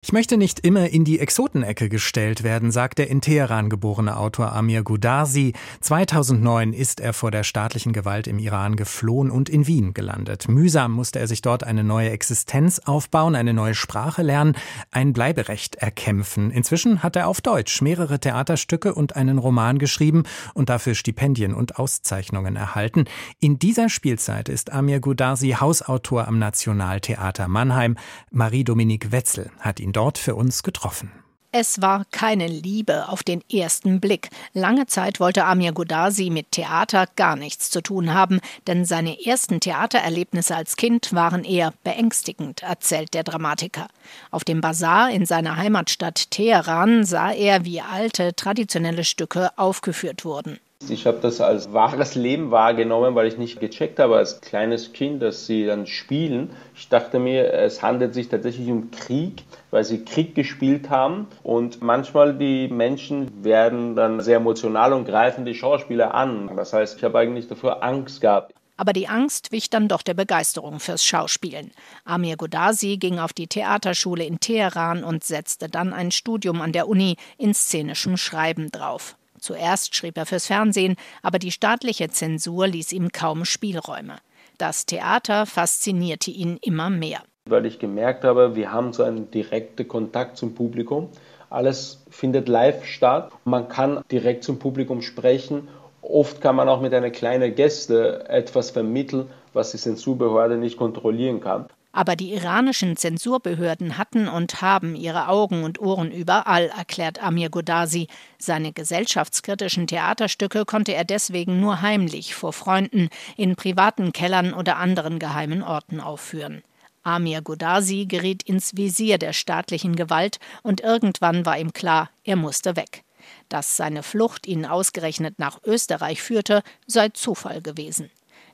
ich möchte nicht immer in die Exotenecke gestellt werden, sagt der in Teheran geborene Autor Amir Goudarzi. 2009 ist er vor der staatlichen Gewalt im Iran geflohen und in Wien gelandet. Mühsam musste er sich dort eine neue Existenz aufbauen, eine neue Sprache lernen, ein Bleiberecht erkämpfen. Inzwischen hat er auf Deutsch mehrere Theaterstücke und einen Roman geschrieben und dafür Stipendien und Auszeichnungen erhalten. In dieser Spielzeit ist Amir Goudarzi Hausautor am Nationaltheater Mannheim. Marie-Dominique Wetzel hat ihn ihn dort für uns getroffen. Es war keine Liebe auf den ersten Blick. Lange Zeit wollte Amir Godasi mit Theater gar nichts zu tun haben, denn seine ersten Theatererlebnisse als Kind waren eher beängstigend, erzählt der Dramatiker. Auf dem Bazar in seiner Heimatstadt Teheran sah er, wie alte, traditionelle Stücke aufgeführt wurden. Ich habe das als wahres Leben wahrgenommen, weil ich nicht gecheckt habe als kleines Kind, dass sie dann spielen. Ich dachte mir, es handelt sich tatsächlich um Krieg, weil sie Krieg gespielt haben. Und manchmal die Menschen werden dann sehr emotional und greifen die Schauspieler an. Das heißt, ich habe eigentlich dafür Angst gehabt. Aber die Angst wich dann doch der Begeisterung fürs Schauspielen. Amir Godasi ging auf die Theaterschule in Teheran und setzte dann ein Studium an der Uni in szenischem Schreiben drauf. Zuerst schrieb er fürs Fernsehen, aber die staatliche Zensur ließ ihm kaum Spielräume. Das Theater faszinierte ihn immer mehr. Weil ich gemerkt habe, wir haben so einen direkten Kontakt zum Publikum. Alles findet live statt. Man kann direkt zum Publikum sprechen. Oft kann man auch mit einer kleinen Gäste etwas vermitteln, was die Zensurbehörde nicht kontrollieren kann. Aber die iranischen Zensurbehörden hatten und haben ihre Augen und Ohren überall, erklärt Amir Godasi. Seine gesellschaftskritischen Theaterstücke konnte er deswegen nur heimlich vor Freunden in privaten Kellern oder anderen geheimen Orten aufführen. Amir Godasi geriet ins Visier der staatlichen Gewalt und irgendwann war ihm klar, er musste weg. Dass seine Flucht ihn ausgerechnet nach Österreich führte, sei Zufall gewesen.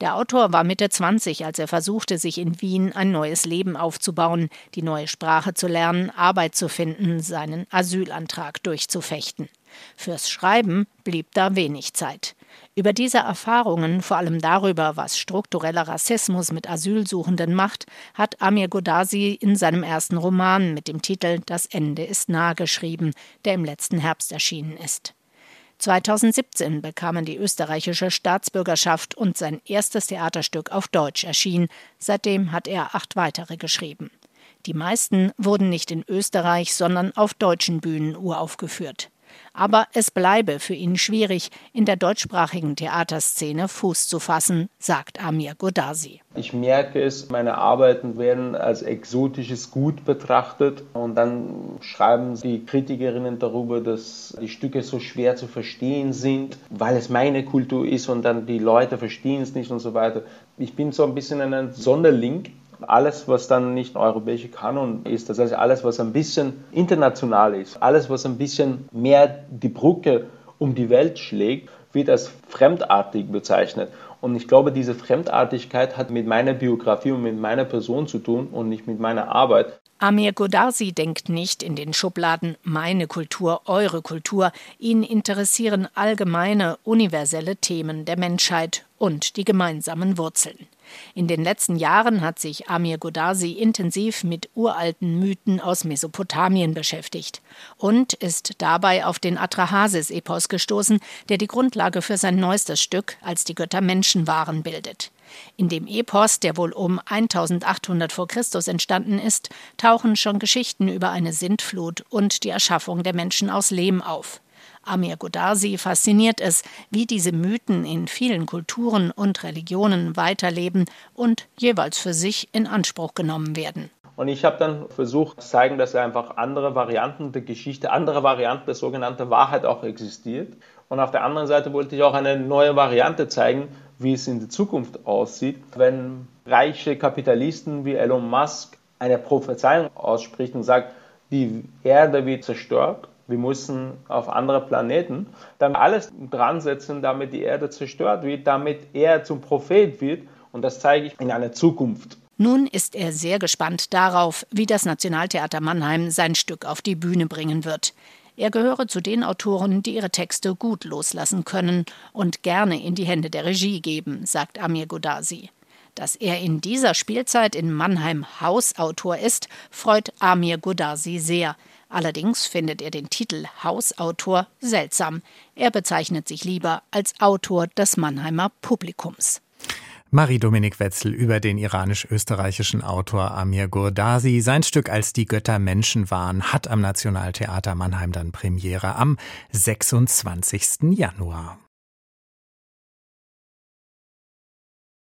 Der Autor war Mitte 20, als er versuchte, sich in Wien ein neues Leben aufzubauen, die neue Sprache zu lernen, Arbeit zu finden, seinen Asylantrag durchzufechten. Fürs Schreiben blieb da wenig Zeit. Über diese Erfahrungen, vor allem darüber, was struktureller Rassismus mit Asylsuchenden macht, hat Amir Godasi in seinem ersten Roman mit dem Titel Das Ende ist nah geschrieben, der im letzten Herbst erschienen ist. 2017 bekam er die österreichische Staatsbürgerschaft und sein erstes Theaterstück auf Deutsch erschien. Seitdem hat er acht weitere geschrieben. Die meisten wurden nicht in Österreich, sondern auf deutschen Bühnen uraufgeführt aber es bleibe für ihn schwierig, in der deutschsprachigen Theaterszene Fuß zu fassen, sagt Amir Godasi. Ich merke es, meine Arbeiten werden als exotisches Gut betrachtet und dann schreiben die Kritikerinnen darüber, dass die Stücke so schwer zu verstehen sind, weil es meine Kultur ist und dann die Leute verstehen es nicht und so weiter. Ich bin so ein bisschen ein Sonderling alles, was dann nicht europäische Kanon ist, das heißt alles, was ein bisschen international ist, alles, was ein bisschen mehr die Brücke um die Welt schlägt, wird als fremdartig bezeichnet. Und ich glaube, diese Fremdartigkeit hat mit meiner Biografie und mit meiner Person zu tun und nicht mit meiner Arbeit. Amir Godarsi denkt nicht in den Schubladen meine Kultur, eure Kultur. Ihn interessieren allgemeine, universelle Themen der Menschheit und die gemeinsamen Wurzeln. In den letzten Jahren hat sich Amir Godasi intensiv mit uralten Mythen aus Mesopotamien beschäftigt und ist dabei auf den Atrahasis-Epos gestoßen, der die Grundlage für sein neuestes Stück Als die Götter Menschen waren bildet. In dem Epos, der wohl um 1800 vor Christus entstanden ist, tauchen schon Geschichten über eine Sintflut und die Erschaffung der Menschen aus Lehm auf. Amir Godarsi fasziniert es, wie diese Mythen in vielen Kulturen und Religionen weiterleben und jeweils für sich in Anspruch genommen werden. Und ich habe dann versucht zu zeigen, dass einfach andere Varianten der Geschichte, andere Varianten der sogenannten Wahrheit auch existiert. Und auf der anderen Seite wollte ich auch eine neue Variante zeigen, wie es in der Zukunft aussieht, wenn reiche Kapitalisten wie Elon Musk eine Prophezeiung ausspricht und sagt, die Erde wird zerstört wir müssen auf andere Planeten, dann alles dran setzen, damit die Erde zerstört wird, damit er zum Prophet wird. Und das zeige ich in einer Zukunft. Nun ist er sehr gespannt darauf, wie das Nationaltheater Mannheim sein Stück auf die Bühne bringen wird. Er gehöre zu den Autoren, die ihre Texte gut loslassen können und gerne in die Hände der Regie geben, sagt Amir Godasi. Dass er in dieser Spielzeit in Mannheim Hausautor ist, freut Amir Godasi sehr. Allerdings findet er den Titel Hausautor seltsam. Er bezeichnet sich lieber als Autor des Mannheimer Publikums. Marie-Dominik Wetzel über den iranisch-österreichischen Autor Amir Gurdasi. Sein Stück Als die Götter Menschen waren hat am Nationaltheater Mannheim dann Premiere am 26. Januar.